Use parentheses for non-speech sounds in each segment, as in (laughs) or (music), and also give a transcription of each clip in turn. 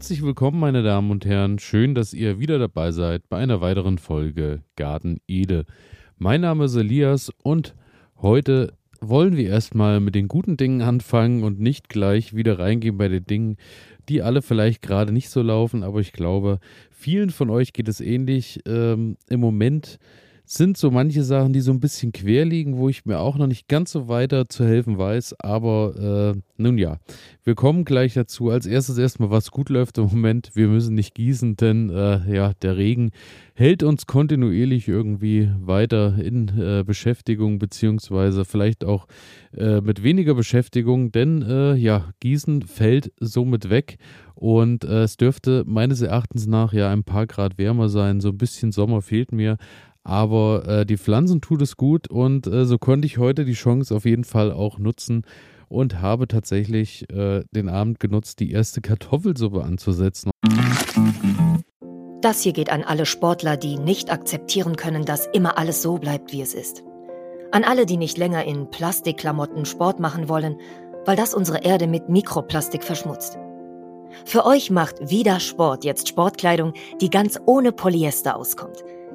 Herzlich willkommen, meine Damen und Herren. Schön, dass ihr wieder dabei seid bei einer weiteren Folge Garten Ede. Mein Name ist Elias und heute wollen wir erstmal mit den guten Dingen anfangen und nicht gleich wieder reingehen bei den Dingen, die alle vielleicht gerade nicht so laufen. Aber ich glaube, vielen von euch geht es ähnlich. Ähm, Im Moment sind so manche Sachen, die so ein bisschen quer liegen, wo ich mir auch noch nicht ganz so weiter zu helfen weiß. Aber äh, nun ja, wir kommen gleich dazu. Als erstes erstmal, was gut läuft im Moment. Wir müssen nicht gießen, denn äh, ja, der Regen hält uns kontinuierlich irgendwie weiter in äh, Beschäftigung, beziehungsweise vielleicht auch äh, mit weniger Beschäftigung, denn äh, ja, Gießen fällt somit weg. Und äh, es dürfte meines Erachtens nach ja ein paar Grad wärmer sein. So ein bisschen Sommer fehlt mir. Aber äh, die Pflanzen tut es gut und äh, so konnte ich heute die Chance auf jeden Fall auch nutzen und habe tatsächlich äh, den Abend genutzt, die erste Kartoffelsuppe anzusetzen. Das hier geht an alle Sportler, die nicht akzeptieren können, dass immer alles so bleibt, wie es ist. An alle, die nicht länger in Plastikklamotten Sport machen wollen, weil das unsere Erde mit Mikroplastik verschmutzt. Für euch macht wieder Sport jetzt Sportkleidung, die ganz ohne Polyester auskommt –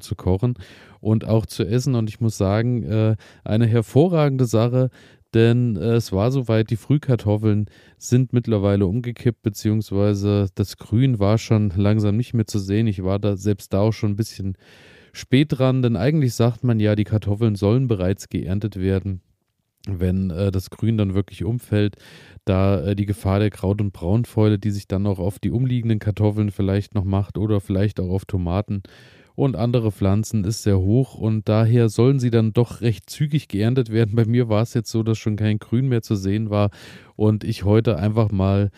Zu kochen und auch zu essen. Und ich muss sagen, äh, eine hervorragende Sache, denn äh, es war soweit, die Frühkartoffeln sind mittlerweile umgekippt, beziehungsweise das Grün war schon langsam nicht mehr zu sehen. Ich war da selbst da auch schon ein bisschen spät dran, denn eigentlich sagt man ja, die Kartoffeln sollen bereits geerntet werden wenn äh, das Grün dann wirklich umfällt, da äh, die Gefahr der Kraut- und Braunfäule, die sich dann auch auf die umliegenden Kartoffeln vielleicht noch macht oder vielleicht auch auf Tomaten und andere Pflanzen ist sehr hoch und daher sollen sie dann doch recht zügig geerntet werden. Bei mir war es jetzt so, dass schon kein Grün mehr zu sehen war und ich heute einfach mal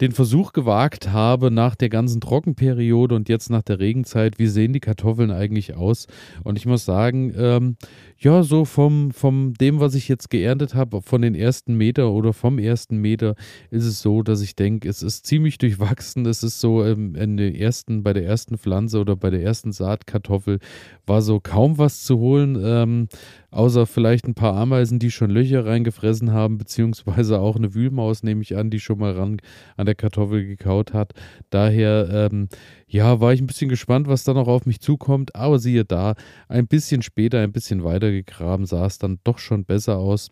den Versuch gewagt habe, nach der ganzen Trockenperiode und jetzt nach der Regenzeit, wie sehen die Kartoffeln eigentlich aus? Und ich muss sagen, ähm, ja, so vom, vom dem, was ich jetzt geerntet habe, von den ersten Meter oder vom ersten Meter, ist es so, dass ich denke, es ist ziemlich durchwachsen. Es ist so ähm, in den ersten, bei der ersten Pflanze oder bei der ersten Saatkartoffel war so kaum was zu holen, ähm, außer vielleicht ein paar Ameisen, die schon Löcher reingefressen haben, beziehungsweise auch eine Wühlmaus, nehme ich an, die schon mal ran an der Kartoffel gekaut hat. Daher, ähm, ja, war ich ein bisschen gespannt, was da noch auf mich zukommt. Aber siehe da, ein bisschen später, ein bisschen weiter gegraben, sah es dann doch schon besser aus.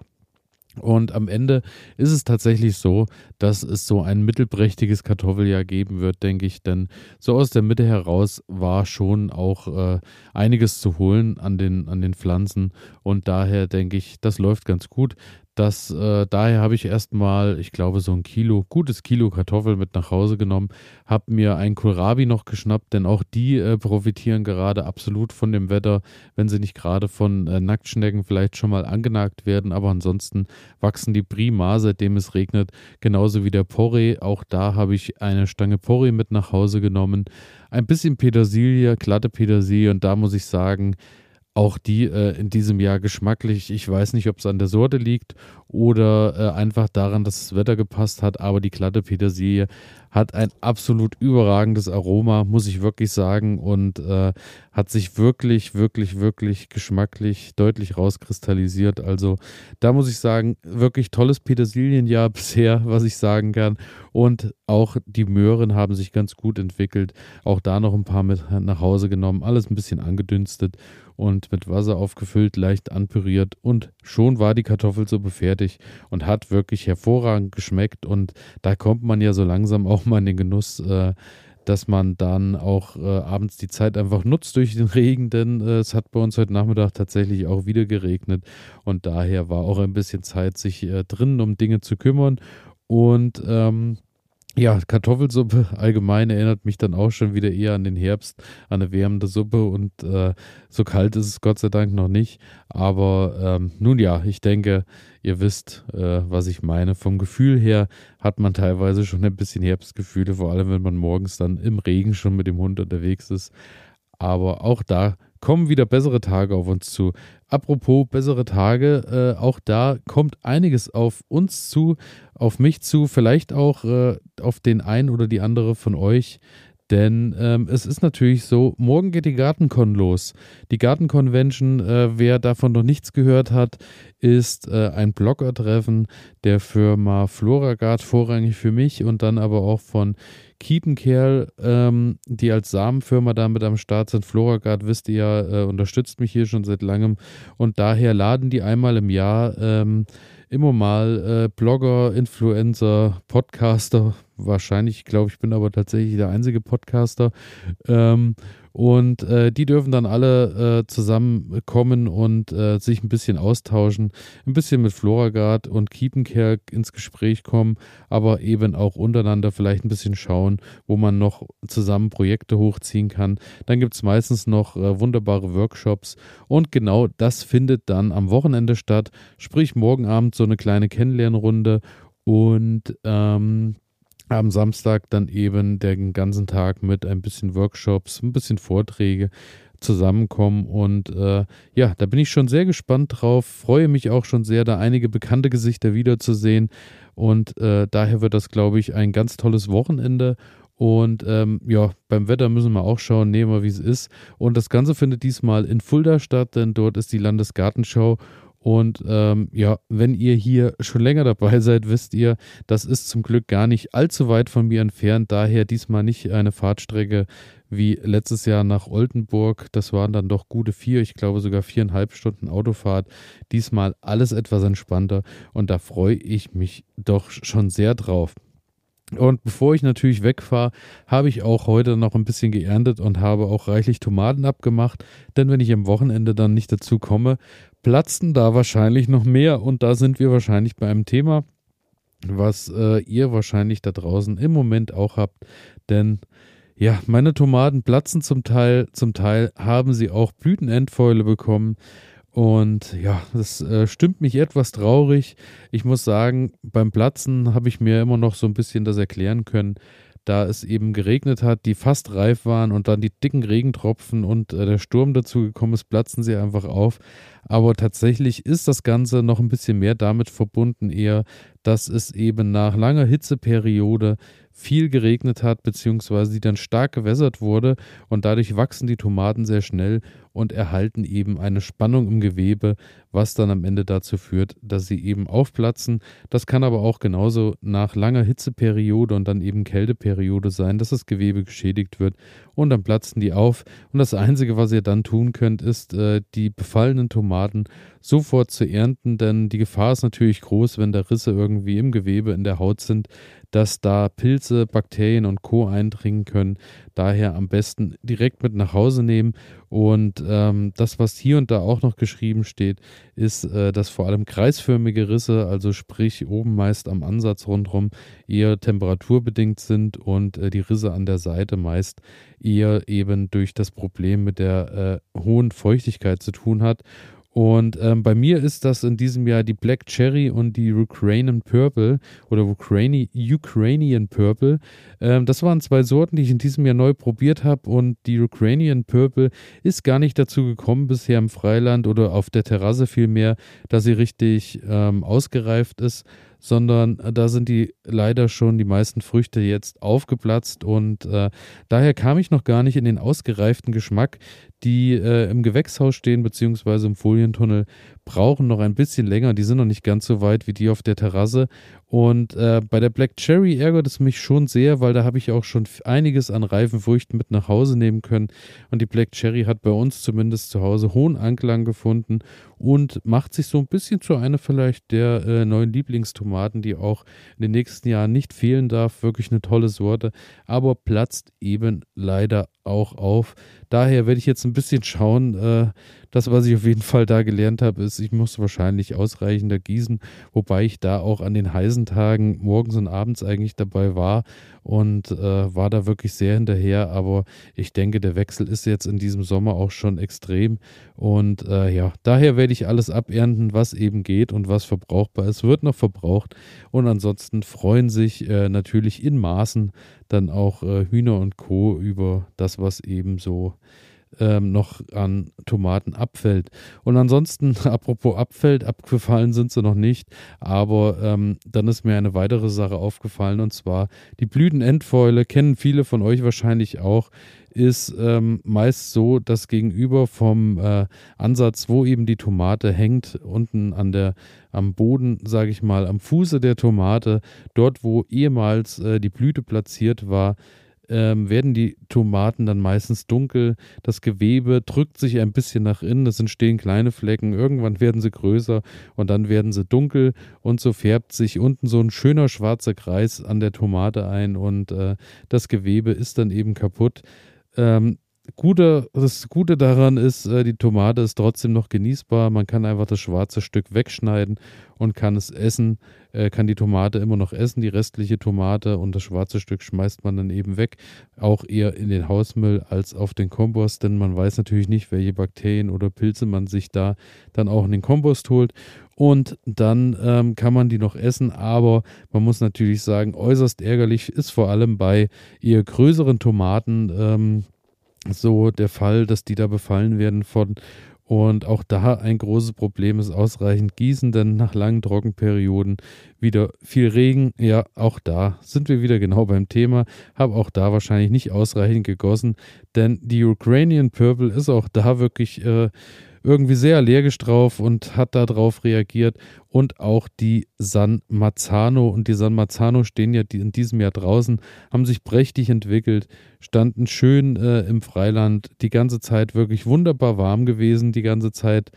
Und am Ende ist es tatsächlich so, dass es so ein mittelprächtiges Kartoffeljahr geben wird, denke ich. Denn so aus der Mitte heraus war schon auch äh, einiges zu holen an den, an den Pflanzen. Und daher denke ich, das läuft ganz gut. Das, äh, daher habe ich erstmal, ich glaube, so ein Kilo, gutes Kilo Kartoffel mit nach Hause genommen, habe mir ein Kohlrabi noch geschnappt, denn auch die äh, profitieren gerade absolut von dem Wetter, wenn sie nicht gerade von äh, Nacktschnecken vielleicht schon mal angenagt werden, aber ansonsten wachsen die prima, seitdem es regnet, genauso wie der Porree. Auch da habe ich eine Stange Porree mit nach Hause genommen, ein bisschen Petersilie, glatte Petersilie. Und da muss ich sagen, auch die äh, in diesem Jahr geschmacklich. Ich weiß nicht, ob es an der Sorte liegt oder äh, einfach daran, dass das Wetter gepasst hat, aber die glatte Petersilie hat ein absolut überragendes Aroma, muss ich wirklich sagen, und äh, hat sich wirklich, wirklich, wirklich geschmacklich deutlich rauskristallisiert. Also da muss ich sagen, wirklich tolles Petersilienjahr (laughs) bisher, was ich sagen kann. Und auch die Möhren haben sich ganz gut entwickelt. Auch da noch ein paar mit nach Hause genommen, alles ein bisschen angedünstet und mit Wasser aufgefüllt, leicht anpüriert und schon war die Kartoffelsuppe fertig und hat wirklich hervorragend geschmeckt und da kommt man ja so langsam auch mal in den Genuss, äh, dass man dann auch äh, abends die Zeit einfach nutzt durch den Regen, denn äh, es hat bei uns heute Nachmittag tatsächlich auch wieder geregnet und daher war auch ein bisschen Zeit, sich drinnen um Dinge zu kümmern und ähm, ja, Kartoffelsuppe allgemein erinnert mich dann auch schon wieder eher an den Herbst, an eine wärmende Suppe und äh, so kalt ist es Gott sei Dank noch nicht. Aber ähm, nun ja, ich denke, ihr wisst, äh, was ich meine. Vom Gefühl her hat man teilweise schon ein bisschen Herbstgefühle, vor allem wenn man morgens dann im Regen schon mit dem Hund unterwegs ist. Aber auch da kommen wieder bessere Tage auf uns zu. Apropos bessere Tage, äh, auch da kommt einiges auf uns zu, auf mich zu, vielleicht auch äh, auf den einen oder die andere von euch. Denn ähm, es ist natürlich so, morgen geht die Gartencon los. Die Gartenconvention, äh, wer davon noch nichts gehört hat, ist äh, ein Bloggertreffen der Firma Floragard, vorrangig für mich und dann aber auch von Kiepenkerl, ähm, die als Samenfirma damit am Start sind. Floragard, wisst ihr ja, äh, unterstützt mich hier schon seit langem und daher laden die einmal im Jahr ähm, immer mal äh, Blogger, Influencer, Podcaster, wahrscheinlich, glaube ich, bin aber tatsächlich der einzige Podcaster. Ähm, und äh, die dürfen dann alle äh, zusammenkommen und äh, sich ein bisschen austauschen, ein bisschen mit Floragard und Kiepenkerk ins Gespräch kommen, aber eben auch untereinander vielleicht ein bisschen schauen, wo man noch zusammen Projekte hochziehen kann. Dann gibt es meistens noch äh, wunderbare Workshops und genau das findet dann am Wochenende statt, sprich morgen Abend so eine kleine Kennenlernrunde und ähm, am Samstag dann eben den ganzen Tag mit ein bisschen Workshops, ein bisschen Vorträge zusammenkommen. Und äh, ja, da bin ich schon sehr gespannt drauf, freue mich auch schon sehr, da einige bekannte Gesichter wiederzusehen. Und äh, daher wird das, glaube ich, ein ganz tolles Wochenende. Und ähm, ja, beim Wetter müssen wir auch schauen, nehmen wir, wie es ist. Und das Ganze findet diesmal in Fulda statt, denn dort ist die Landesgartenschau und ähm, ja, wenn ihr hier schon länger dabei (laughs) seid, wisst ihr, das ist zum Glück gar nicht allzu weit von mir entfernt. Daher diesmal nicht eine Fahrtstrecke wie letztes Jahr nach Oldenburg. Das waren dann doch gute vier, ich glaube sogar viereinhalb Stunden Autofahrt. Diesmal alles etwas entspannter und da freue ich mich doch schon sehr drauf. Und bevor ich natürlich wegfahre, habe ich auch heute noch ein bisschen geerntet und habe auch reichlich Tomaten abgemacht. Denn wenn ich am Wochenende dann nicht dazu komme, platzen da wahrscheinlich noch mehr. Und da sind wir wahrscheinlich bei einem Thema, was äh, ihr wahrscheinlich da draußen im Moment auch habt. Denn ja, meine Tomaten platzen zum Teil, zum Teil haben sie auch Blütenendfäule bekommen. Und ja, das äh, stimmt mich etwas traurig. Ich muss sagen, beim Platzen habe ich mir immer noch so ein bisschen das erklären können, da es eben geregnet hat, die fast reif waren und dann die dicken Regentropfen und äh, der Sturm dazu gekommen ist, platzen sie einfach auf. Aber tatsächlich ist das Ganze noch ein bisschen mehr damit verbunden, eher, dass es eben nach langer Hitzeperiode viel geregnet hat, beziehungsweise die dann stark gewässert wurde und dadurch wachsen die Tomaten sehr schnell und erhalten eben eine Spannung im Gewebe, was dann am Ende dazu führt, dass sie eben aufplatzen. Das kann aber auch genauso nach langer Hitzeperiode und dann eben Kälteperiode sein, dass das Gewebe geschädigt wird und dann platzen die auf. Und das Einzige, was ihr dann tun könnt, ist, äh, die befallenen Tomaten sofort zu ernten, denn die Gefahr ist natürlich groß, wenn da Risse irgendwie im Gewebe in der Haut sind, dass da Pilze, Bakterien und Co. eindringen können. Daher am besten direkt mit nach Hause nehmen. Und ähm, das, was hier und da auch noch geschrieben steht, ist, äh, dass vor allem kreisförmige Risse, also sprich oben meist am Ansatz rundherum, eher temperaturbedingt sind und äh, die Risse an der Seite meist eher eben durch das Problem mit der äh, hohen Feuchtigkeit zu tun hat. Und ähm, bei mir ist das in diesem Jahr die Black Cherry und die Ukrainian Purple oder Ukraini Ukrainian Purple. Ähm, das waren zwei Sorten, die ich in diesem Jahr neu probiert habe. Und die Ukrainian Purple ist gar nicht dazu gekommen bisher im Freiland oder auf der Terrasse vielmehr, dass sie richtig ähm, ausgereift ist sondern äh, da sind die leider schon die meisten Früchte jetzt aufgeplatzt und äh, daher kam ich noch gar nicht in den ausgereiften Geschmack. Die äh, im Gewächshaus stehen beziehungsweise im Folientunnel brauchen noch ein bisschen länger. Die sind noch nicht ganz so weit wie die auf der Terrasse und äh, bei der Black Cherry ärgert es mich schon sehr, weil da habe ich auch schon einiges an reifen Früchten mit nach Hause nehmen können. Und die Black Cherry hat bei uns zumindest zu Hause hohen Anklang gefunden und macht sich so ein bisschen zu einer vielleicht der äh, neuen Lieblingstomaten, die auch in den nächsten Jahren nicht fehlen darf. Wirklich eine tolle Sorte, aber platzt eben leider auch auf. Daher werde ich jetzt ein bisschen schauen. Äh, das, was ich auf jeden Fall da gelernt habe, ist, ich muss wahrscheinlich ausreichender gießen, wobei ich da auch an den heißen Tagen morgens und abends eigentlich dabei war und äh, war da wirklich sehr hinterher. Aber ich denke, der Wechsel ist jetzt in diesem Sommer auch schon extrem. Und äh, ja, daher werde ich alles abernten, was eben geht und was verbrauchbar ist, wird noch verbraucht. Und ansonsten freuen sich äh, natürlich in Maßen dann auch äh, Hühner und Co. über das, was eben so ähm, noch an Tomaten abfällt. Und ansonsten, (laughs) apropos abfällt, abgefallen sind sie noch nicht, aber ähm, dann ist mir eine weitere Sache aufgefallen und zwar die Blütenendfäule, kennen viele von euch wahrscheinlich auch, ist ähm, meist so, dass gegenüber vom äh, Ansatz, wo eben die Tomate hängt, unten an der, am Boden, sage ich mal, am Fuße der Tomate, dort wo ehemals äh, die Blüte platziert war, ähm, werden die Tomaten dann meistens dunkel. Das Gewebe drückt sich ein bisschen nach innen, es entstehen kleine Flecken, irgendwann (laughs) werden sie größer und dann werden sie dunkel und so färbt sich unten so ein schöner schwarzer Kreis an der Tomate ein und äh, das Gewebe ist dann eben kaputt. Ähm, Gute, das Gute daran ist, äh, die Tomate ist trotzdem noch genießbar. Man kann einfach das schwarze Stück wegschneiden und kann es essen, äh, kann die Tomate immer noch essen, die restliche Tomate und das schwarze Stück schmeißt man dann eben weg. Auch eher in den Hausmüll als auf den Kompost, denn man weiß natürlich nicht, welche Bakterien oder Pilze man sich da dann auch in den Kompost holt. Und dann ähm, kann man die noch essen, aber man muss natürlich sagen, äußerst ärgerlich ist vor allem bei eher größeren Tomaten. Ähm, so der Fall, dass die da befallen werden von und auch da ein großes Problem ist ausreichend Gießen, denn nach langen Trockenperioden wieder viel Regen. Ja, auch da sind wir wieder genau beim Thema. Habe auch da wahrscheinlich nicht ausreichend gegossen, denn die Ukrainian Purple ist auch da wirklich äh, irgendwie sehr allergisch drauf und hat darauf reagiert. Und auch die San Marzano und die San Marzano stehen ja in diesem Jahr draußen, haben sich prächtig entwickelt, standen schön äh, im Freiland, die ganze Zeit wirklich wunderbar warm gewesen, die ganze Zeit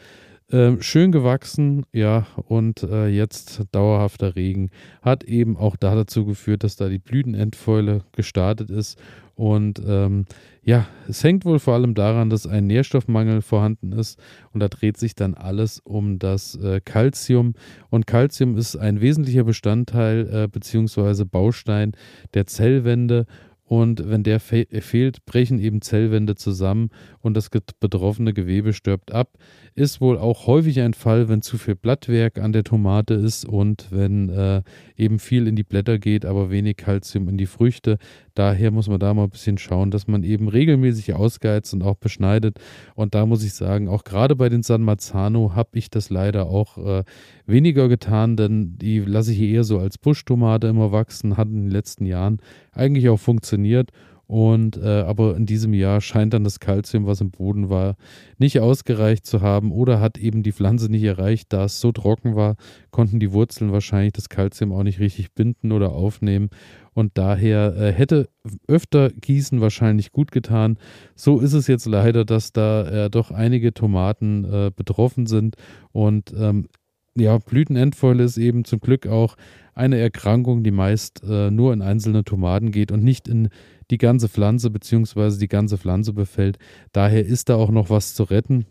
äh, schön gewachsen, ja, und äh, jetzt dauerhafter Regen hat eben auch da dazu geführt, dass da die Blütenendfäule gestartet ist und ähm, ja, es hängt wohl vor allem daran, dass ein Nährstoffmangel vorhanden ist und da dreht sich dann alles um das Calcium. Äh, und Calcium ist ein wesentlicher Bestandteil äh, bzw. Baustein der Zellwände und wenn der fe fehlt, brechen eben Zellwände zusammen und das betroffene Gewebe stirbt ab. Ist wohl auch häufig ein Fall, wenn zu viel Blattwerk an der Tomate ist und wenn äh, eben viel in die Blätter geht, aber wenig Kalzium in die Früchte. Daher muss man da mal ein bisschen schauen, dass man eben regelmäßig ausgeizt und auch beschneidet. Und da muss ich sagen, auch gerade bei den San Marzano habe ich das leider auch äh, weniger getan, denn die lasse ich eher so als Buschtomate immer wachsen, hat in den letzten Jahren eigentlich auch funktioniert. Und äh, aber in diesem Jahr scheint dann das Kalzium, was im Boden war, nicht ausgereicht zu haben oder hat eben die Pflanze nicht erreicht, da es so trocken war, konnten die Wurzeln wahrscheinlich das Kalzium auch nicht richtig binden oder aufnehmen. Und daher äh, hätte öfter Gießen wahrscheinlich gut getan. So ist es jetzt leider, dass da äh, doch einige Tomaten äh, betroffen sind. Und ähm, ja, Blütenendfäule ist eben zum Glück auch eine Erkrankung, die meist äh, nur in einzelne Tomaten geht und nicht in die ganze Pflanze bzw. die ganze Pflanze befällt. Daher ist da auch noch was zu retten.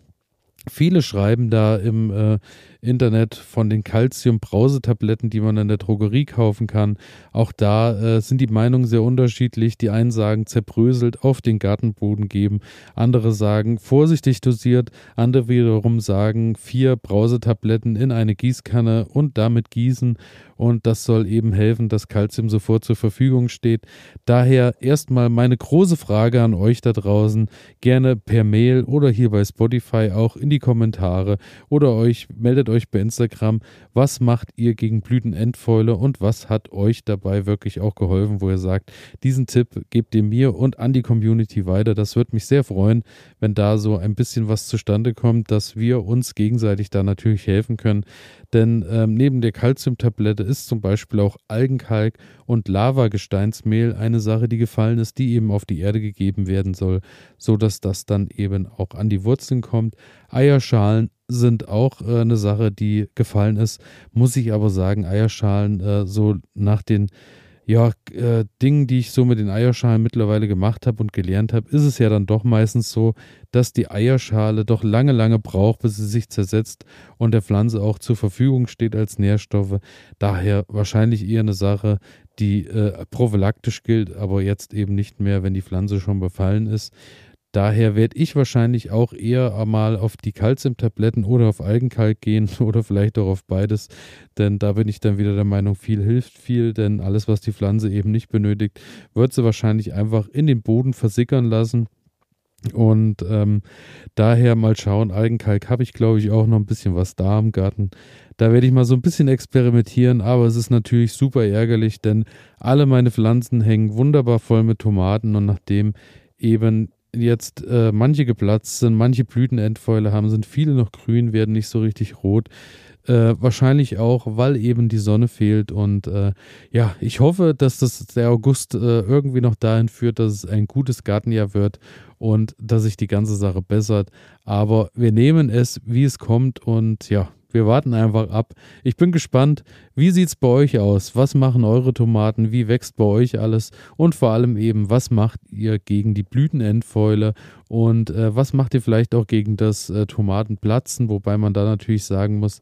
Viele schreiben da im äh, Internet von den Calcium-Brausetabletten, die man in der Drogerie kaufen kann. Auch da äh, sind die Meinungen sehr unterschiedlich. Die einen sagen zerbröselt auf den Gartenboden geben, andere sagen vorsichtig dosiert, andere wiederum sagen vier Brausetabletten in eine Gießkanne und damit gießen und das soll eben helfen, dass Calcium sofort zur Verfügung steht. Daher erstmal meine große Frage an euch da draußen, gerne per Mail oder hier bei Spotify auch in die Kommentare oder euch meldet euch bei Instagram, was macht ihr gegen Blütenendfäule und was hat euch dabei wirklich auch geholfen, wo ihr sagt, diesen Tipp gebt ihr mir und an die Community weiter. Das würde mich sehr freuen, wenn da so ein bisschen was zustande kommt, dass wir uns gegenseitig da natürlich helfen können. Denn ähm, neben der Calciumtablette ist zum Beispiel auch Algenkalk und Lavagesteinsmehl eine Sache, die gefallen ist, die eben auf die Erde gegeben werden soll, sodass das dann eben auch an die Wurzeln kommt. Eierschalen sind auch äh, eine Sache, die gefallen ist. Muss ich aber sagen, Eierschalen äh, so nach den ja, äh, Dingen, die ich so mit den Eierschalen mittlerweile gemacht habe und gelernt habe, ist es ja dann doch meistens so, dass die Eierschale doch lange, lange braucht, bis sie sich zersetzt und der Pflanze auch zur Verfügung steht als Nährstoffe. Daher wahrscheinlich eher eine Sache, die äh, prophylaktisch gilt, aber jetzt eben nicht mehr, wenn die Pflanze schon befallen ist. Daher werde ich wahrscheinlich auch eher mal auf die Kalziumtabletten oder auf Algenkalk gehen (laughs) oder vielleicht auch auf beides, denn da bin ich dann wieder der Meinung, viel hilft viel, denn alles, was die Pflanze eben nicht benötigt, wird sie wahrscheinlich einfach in den Boden versickern lassen Und ähm, daher mal schauen, Algenkalk habe ich, glaube ich, auch noch ein bisschen was da im Garten. Da werde ich mal so ein bisschen experimentieren, aber es ist natürlich super ärgerlich, denn alle meine Pflanzen hängen wunderbar voll mit Tomaten und nachdem eben jetzt äh, manche geplatzt sind, manche Blütenendfäule haben, sind viele noch grün, werden nicht so richtig rot. Äh, wahrscheinlich auch, weil eben die Sonne fehlt. Und äh, ja, ich hoffe, dass das der August äh, irgendwie noch dahin führt, dass es ein gutes Gartenjahr wird und dass sich die ganze Sache bessert. Aber wir nehmen es, wie es kommt. Und ja, wir warten einfach ab. Ich bin gespannt, wie sieht es bei euch aus? Was machen eure Tomaten? Wie wächst bei euch alles? Und vor allem eben, was macht ihr gegen die Blütenendfäule? Und äh, was macht ihr vielleicht auch gegen das äh, Tomatenplatzen? Wobei man da natürlich sagen muss,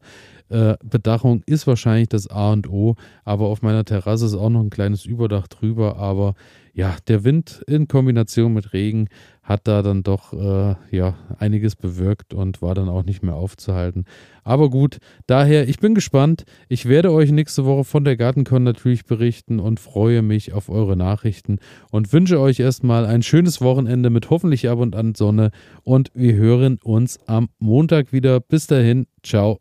äh, Bedachung ist wahrscheinlich das A und O, aber auf meiner Terrasse ist auch noch ein kleines Überdach drüber. Aber ja, der Wind in Kombination mit Regen hat da dann doch äh, ja einiges bewirkt und war dann auch nicht mehr aufzuhalten. Aber gut, daher, ich bin gespannt. Ich werde euch nächste Woche von der Gartencon natürlich berichten und freue mich auf eure Nachrichten und wünsche euch erstmal ein schönes Wochenende mit hoffentlich ab und an Sonne und wir hören uns am Montag wieder. Bis dahin, ciao.